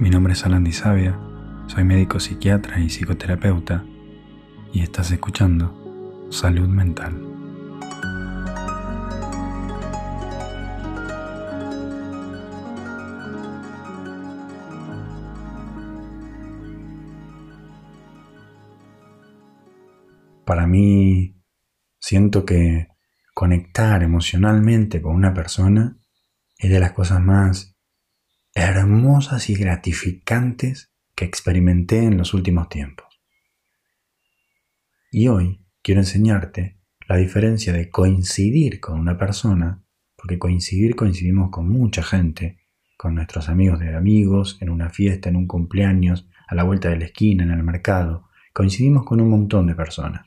Mi nombre es Alan Sabia, soy médico psiquiatra y psicoterapeuta y estás escuchando Salud Mental. Para mí, siento que conectar emocionalmente con una persona es de las cosas más hermosas y gratificantes que experimenté en los últimos tiempos. Y hoy quiero enseñarte la diferencia de coincidir con una persona, porque coincidir coincidimos con mucha gente, con nuestros amigos de amigos, en una fiesta, en un cumpleaños, a la vuelta de la esquina, en el mercado, coincidimos con un montón de personas.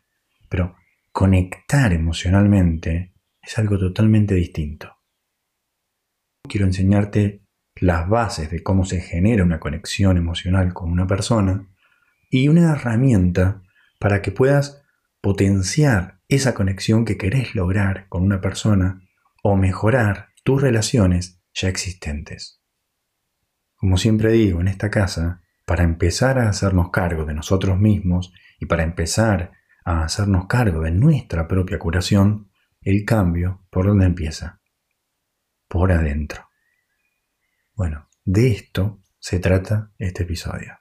Pero conectar emocionalmente es algo totalmente distinto. Quiero enseñarte las bases de cómo se genera una conexión emocional con una persona y una herramienta para que puedas potenciar esa conexión que querés lograr con una persona o mejorar tus relaciones ya existentes. Como siempre digo en esta casa, para empezar a hacernos cargo de nosotros mismos y para empezar a hacernos cargo de nuestra propia curación, el cambio, ¿por dónde empieza? Por adentro. Bueno, de esto se trata este episodio.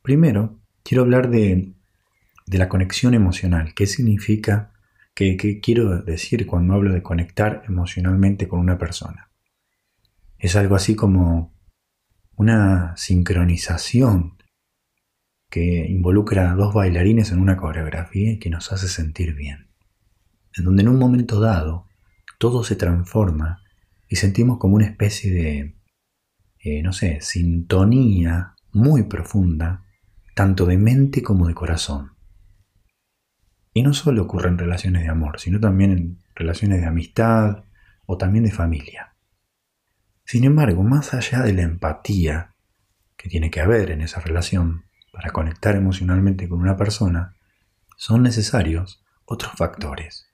Primero, quiero hablar de, la conexión emocional. ¿Qué significa? ¿Qué, ¿Qué quiero decir cuando hablo de conectar emocionalmente con una persona? Es algo así como una sincronización que involucra a dos bailarines en una coreografía y que nos hace sentir bien. En donde en un momento dado todo se transforma y sentimos como una especie de, eh, no sé, sintonía muy profunda, tanto de mente como de corazón. Y no solo ocurre en relaciones de amor, sino también en relaciones de amistad o también de familia. Sin embargo, más allá de la empatía que tiene que haber en esa relación para conectar emocionalmente con una persona, son necesarios otros factores.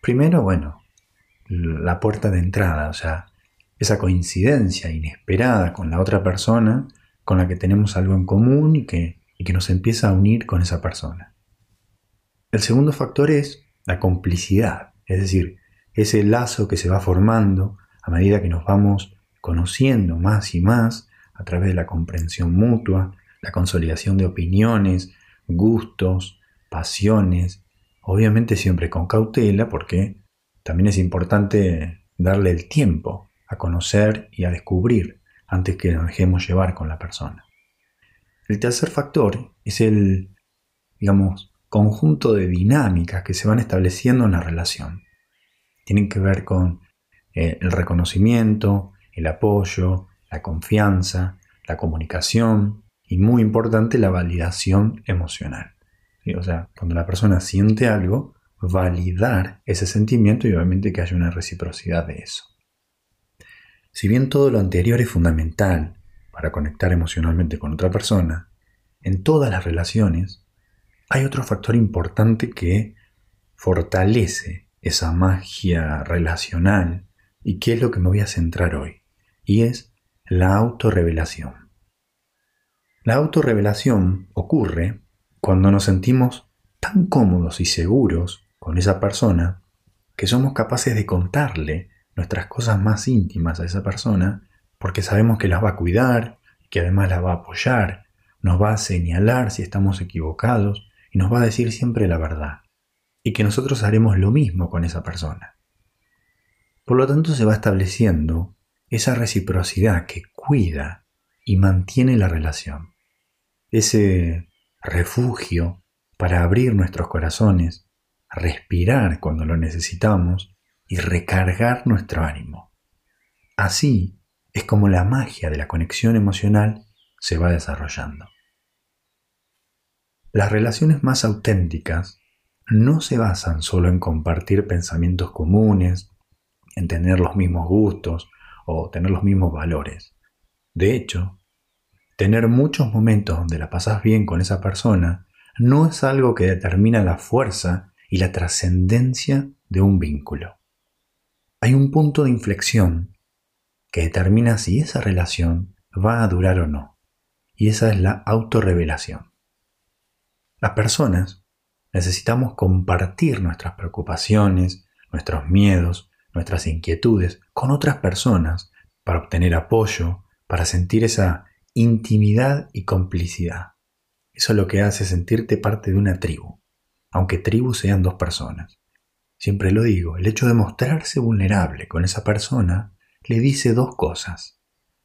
Primero, bueno, la puerta de entrada, o sea, esa coincidencia inesperada con la otra persona con la que tenemos algo en común y que, y que nos empieza a unir con esa persona. El segundo factor es la complicidad, es decir, ese lazo que se va formando a medida que nos vamos conociendo más y más a través de la comprensión mutua, la consolidación de opiniones, gustos, pasiones, obviamente siempre con cautela porque también es importante darle el tiempo a conocer y a descubrir antes que nos dejemos llevar con la persona. El tercer factor es el, digamos, conjunto de dinámicas que se van estableciendo en la relación. Tienen que ver con eh, el reconocimiento, el apoyo, la confianza, la comunicación y muy importante la validación emocional. O sea, cuando la persona siente algo, validar ese sentimiento y obviamente que haya una reciprocidad de eso. Si bien todo lo anterior es fundamental para conectar emocionalmente con otra persona, en todas las relaciones hay otro factor importante que fortalece esa magia relacional y que es lo que me voy a centrar hoy, y es la autorrevelación. La autorrevelación ocurre cuando nos sentimos tan cómodos y seguros con esa persona que somos capaces de contarle nuestras cosas más íntimas a esa persona porque sabemos que las va a cuidar, que además las va a apoyar, nos va a señalar si estamos equivocados y nos va a decir siempre la verdad. Y que nosotros haremos lo mismo con esa persona. Por lo tanto se va estableciendo esa reciprocidad que cuida y mantiene la relación. Ese refugio para abrir nuestros corazones respirar cuando lo necesitamos y recargar nuestro ánimo. Así es como la magia de la conexión emocional se va desarrollando. Las relaciones más auténticas no se basan solo en compartir pensamientos comunes, en tener los mismos gustos o tener los mismos valores. De hecho, tener muchos momentos donde la pasas bien con esa persona no es algo que determina la fuerza y la trascendencia de un vínculo. Hay un punto de inflexión que determina si esa relación va a durar o no. Y esa es la autorrevelación. Las personas necesitamos compartir nuestras preocupaciones, nuestros miedos, nuestras inquietudes con otras personas para obtener apoyo, para sentir esa intimidad y complicidad. Eso es lo que hace sentirte parte de una tribu, aunque tribu sean dos personas. Siempre lo digo, el hecho de mostrarse vulnerable con esa persona le dice dos cosas.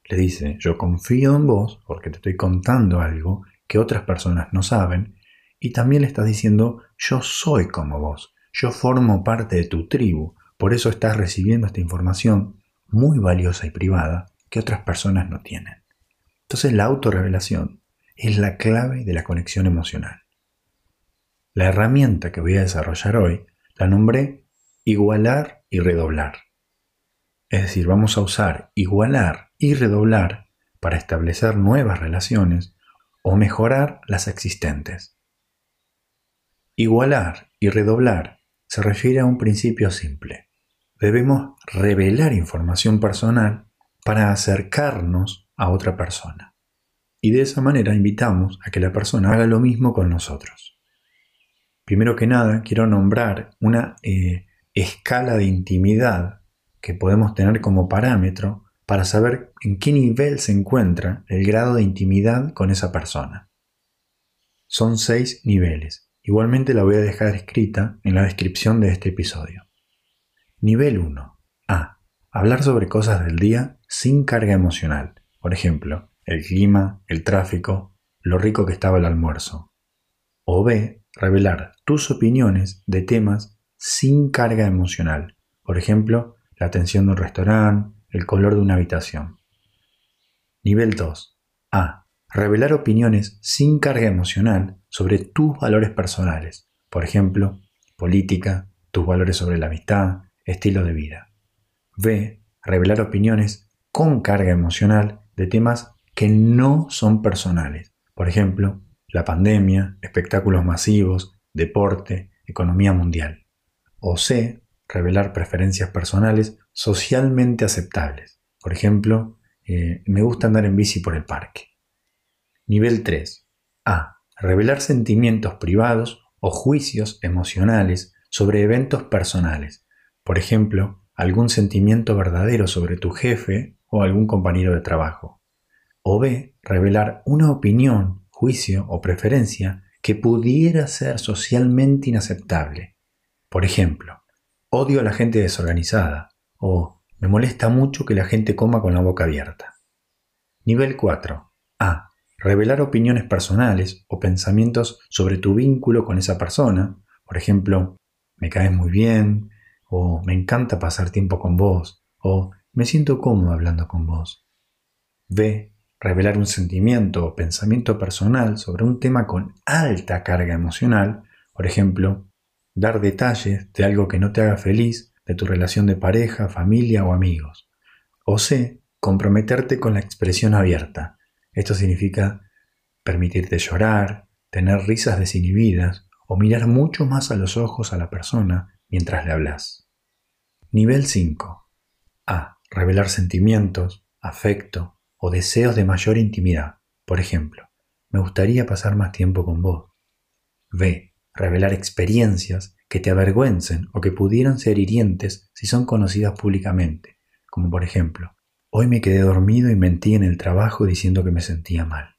Le dice, yo confío en vos porque te estoy contando algo que otras personas no saben, y también le estás diciendo, yo soy como vos, yo formo parte de tu tribu, por eso estás recibiendo esta información muy valiosa y privada que otras personas no tienen. Entonces la autorrevelación es la clave de la conexión emocional. La herramienta que voy a desarrollar hoy la nombré igualar y redoblar. Es decir, vamos a usar igualar y redoblar para establecer nuevas relaciones o mejorar las existentes. Igualar y redoblar se refiere a un principio simple. Debemos revelar información personal para acercarnos a otra persona. Y de esa manera invitamos a que la persona haga lo mismo con nosotros. Primero que nada, quiero nombrar una eh, escala de intimidad que podemos tener como parámetro para saber en qué nivel se encuentra el grado de intimidad con esa persona. Son seis niveles. Igualmente la voy a dejar escrita en la descripción de este episodio. Nivel 1. A. Hablar sobre cosas del día sin carga emocional. Por ejemplo, el clima, el tráfico, lo rico que estaba el almuerzo. O B. Revelar tus opiniones de temas sin carga emocional. Por ejemplo, la atención de un restaurante, el color de una habitación. Nivel 2. A revelar opiniones sin carga emocional sobre tus valores personales, por ejemplo, política, tus valores sobre la amistad, estilo de vida. B. Revelar opiniones con carga emocional de temas que no son personales, por ejemplo, la pandemia, espectáculos masivos, deporte, economía mundial. O C. Revelar preferencias personales socialmente aceptables, por ejemplo, eh, me gusta andar en bici por el parque. Nivel 3. A. Revelar sentimientos privados o juicios emocionales sobre eventos personales. Por ejemplo, algún sentimiento verdadero sobre tu jefe o algún compañero de trabajo. O B. Revelar una opinión, juicio o preferencia que pudiera ser socialmente inaceptable. Por ejemplo, odio a la gente desorganizada o me molesta mucho que la gente coma con la boca abierta. Nivel 4. A revelar opiniones personales o pensamientos sobre tu vínculo con esa persona. Por ejemplo, me caes muy bien, o me encanta pasar tiempo con vos, o me siento cómodo hablando con vos. B. Revelar un sentimiento o pensamiento personal sobre un tema con alta carga emocional, por ejemplo, dar detalles de algo que no te haga feliz de tu relación de pareja, familia o amigos. O C. Comprometerte con la expresión abierta, esto significa permitirte llorar, tener risas desinhibidas o mirar mucho más a los ojos a la persona mientras le hablas. Nivel 5. A. Revelar sentimientos, afecto o deseos de mayor intimidad. Por ejemplo, me gustaría pasar más tiempo con vos. B. Revelar experiencias que te avergüencen o que pudieran ser hirientes si son conocidas públicamente, como por ejemplo, Hoy me quedé dormido y mentí en el trabajo diciendo que me sentía mal.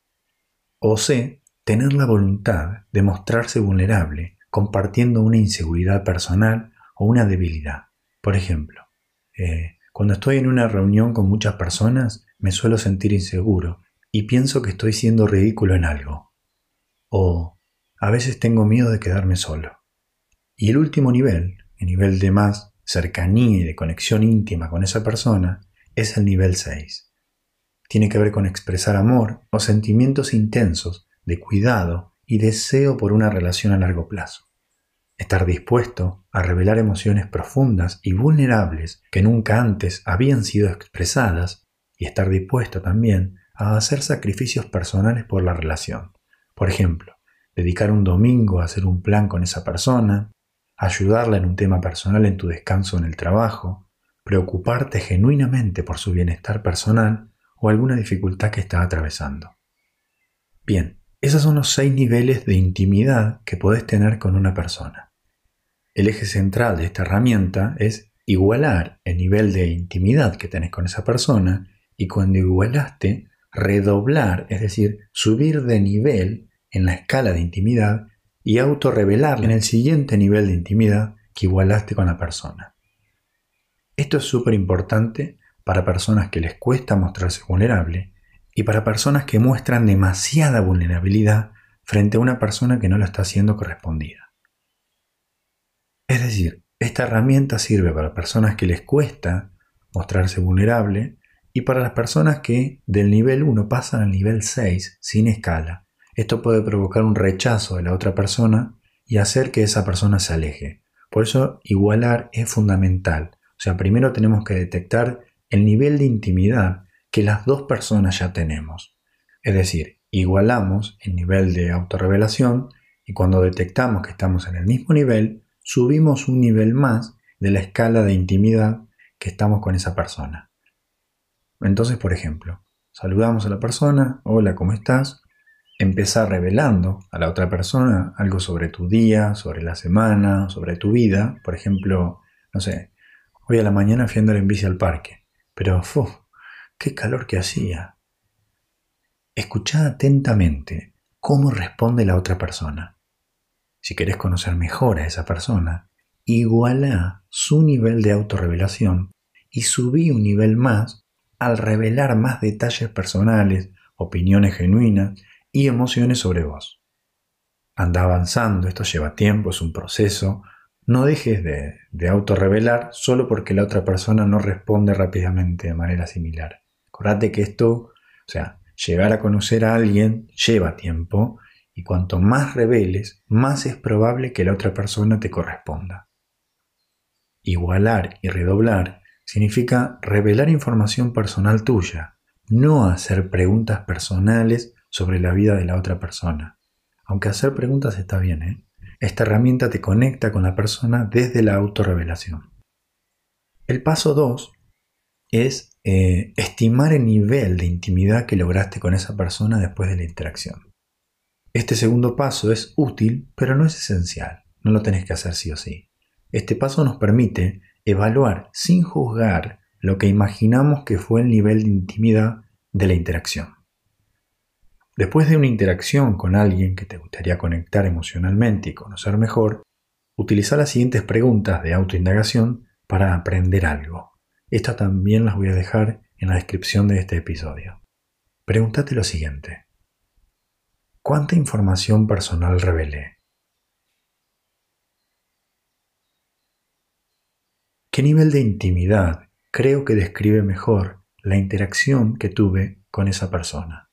O C. Tener la voluntad de mostrarse vulnerable compartiendo una inseguridad personal o una debilidad. Por ejemplo, eh, cuando estoy en una reunión con muchas personas me suelo sentir inseguro y pienso que estoy siendo ridículo en algo. O a veces tengo miedo de quedarme solo. Y el último nivel, el nivel de más cercanía y de conexión íntima con esa persona, es el nivel 6. Tiene que ver con expresar amor o sentimientos intensos de cuidado y deseo por una relación a largo plazo. Estar dispuesto a revelar emociones profundas y vulnerables que nunca antes habían sido expresadas y estar dispuesto también a hacer sacrificios personales por la relación. Por ejemplo, dedicar un domingo a hacer un plan con esa persona, ayudarla en un tema personal en tu descanso en el trabajo, preocuparte genuinamente por su bienestar personal o alguna dificultad que está atravesando. Bien, esos son los seis niveles de intimidad que puedes tener con una persona. El eje central de esta herramienta es igualar el nivel de intimidad que tenés con esa persona y cuando igualaste, redoblar, es decir, subir de nivel en la escala de intimidad y autorrevelar en el siguiente nivel de intimidad que igualaste con la persona. Esto es súper importante para personas que les cuesta mostrarse vulnerable y para personas que muestran demasiada vulnerabilidad frente a una persona que no lo está haciendo correspondida. Es decir, esta herramienta sirve para personas que les cuesta mostrarse vulnerable y para las personas que del nivel 1 pasan al nivel 6 sin escala. Esto puede provocar un rechazo de la otra persona y hacer que esa persona se aleje. Por eso igualar es fundamental. O sea, primero tenemos que detectar el nivel de intimidad que las dos personas ya tenemos. Es decir, igualamos el nivel de autorrevelación y cuando detectamos que estamos en el mismo nivel, subimos un nivel más de la escala de intimidad que estamos con esa persona. Entonces, por ejemplo, saludamos a la persona, hola, ¿cómo estás? Empezar revelando a la otra persona algo sobre tu día, sobre la semana, sobre tu vida. Por ejemplo, no sé, hoy a la mañana fui andar en bici al parque, pero ¡fu! ¡Qué calor que hacía! Escuchad atentamente cómo responde la otra persona. Si querés conocer mejor a esa persona, iguala su nivel de autorrevelación y subí un nivel más al revelar más detalles personales, opiniones genuinas y emociones sobre vos. Anda avanzando, esto lleva tiempo, es un proceso. No dejes de, de autorrevelar solo porque la otra persona no responde rápidamente de manera similar. Acordate que esto, o sea, llegar a conocer a alguien lleva tiempo y cuanto más reveles, más es probable que la otra persona te corresponda. Igualar y redoblar significa revelar información personal tuya, no hacer preguntas personales sobre la vida de la otra persona. Aunque hacer preguntas está bien, ¿eh? Esta herramienta te conecta con la persona desde la autorrevelación. El paso 2 es eh, estimar el nivel de intimidad que lograste con esa persona después de la interacción. Este segundo paso es útil, pero no es esencial. No lo tenés que hacer sí o sí. Este paso nos permite evaluar sin juzgar lo que imaginamos que fue el nivel de intimidad de la interacción. Después de una interacción con alguien que te gustaría conectar emocionalmente y conocer mejor, utiliza las siguientes preguntas de autoindagación para aprender algo. Estas también las voy a dejar en la descripción de este episodio. Pregúntate lo siguiente. ¿Cuánta información personal revelé? ¿Qué nivel de intimidad creo que describe mejor la interacción que tuve con esa persona?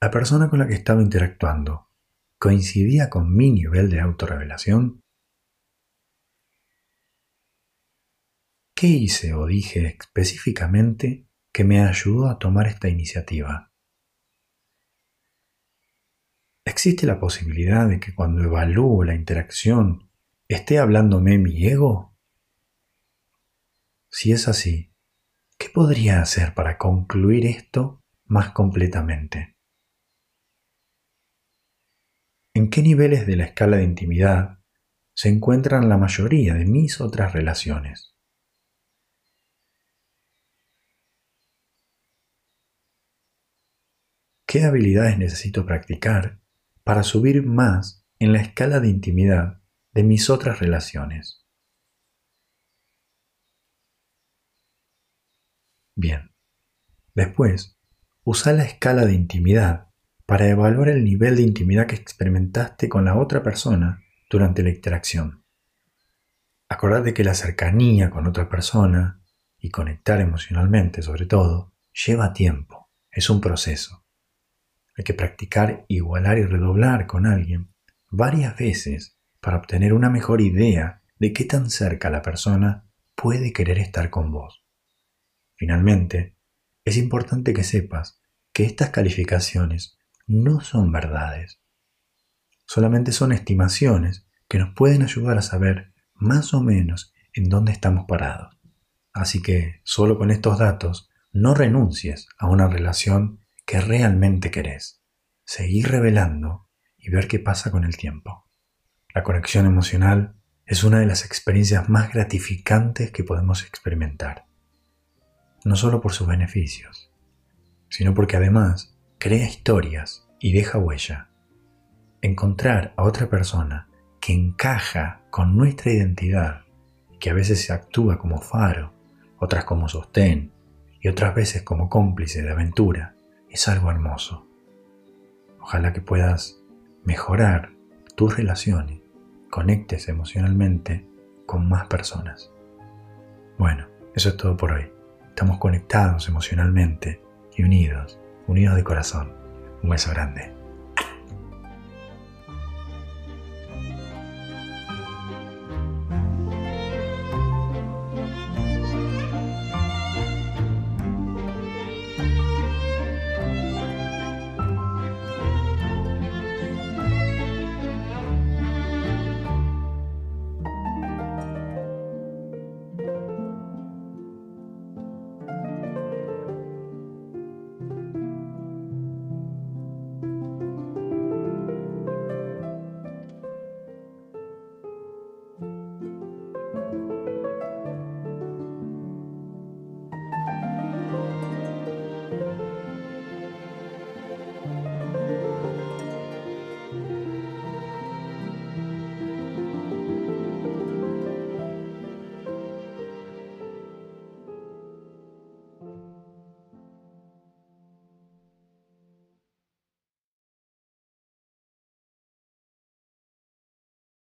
La persona con la que estaba interactuando coincidía con mi nivel de autorrevelación? ¿Qué hice o dije específicamente que me ayudó a tomar esta iniciativa? ¿Existe la posibilidad de que cuando evalúo la interacción esté hablándome mi ego? Si es así, ¿qué podría hacer para concluir esto más completamente? ¿En qué niveles de la escala de intimidad se encuentran la mayoría de mis otras relaciones? ¿Qué habilidades necesito practicar para subir más en la escala de intimidad de mis otras relaciones. Bien. Después, usa la escala de intimidad para evaluar el nivel de intimidad que experimentaste con la otra persona durante la interacción. Acordate que la cercanía con otra persona y conectar emocionalmente sobre todo lleva tiempo, es un proceso. Hay que practicar igualar y redoblar con alguien varias veces para obtener una mejor idea de qué tan cerca la persona puede querer estar con vos. Finalmente, es importante que sepas que estas calificaciones no son verdades. Solamente son estimaciones que nos pueden ayudar a saber más o menos en dónde estamos parados. Así que solo con estos datos no renuncies a una relación que realmente querés. Seguir revelando y ver qué pasa con el tiempo. La conexión emocional es una de las experiencias más gratificantes que podemos experimentar. No solo por sus beneficios, sino porque además crea historias y deja huella. Encontrar a otra persona que encaja con nuestra identidad, que a veces se actúa como faro, otras como sostén y otras veces como cómplice de aventura, es algo hermoso. Ojalá que puedas mejorar tus relaciones, conectes emocionalmente con más personas. Bueno, eso es todo por hoy. Estamos conectados emocionalmente y unidos, unidos de corazón. Un beso grande.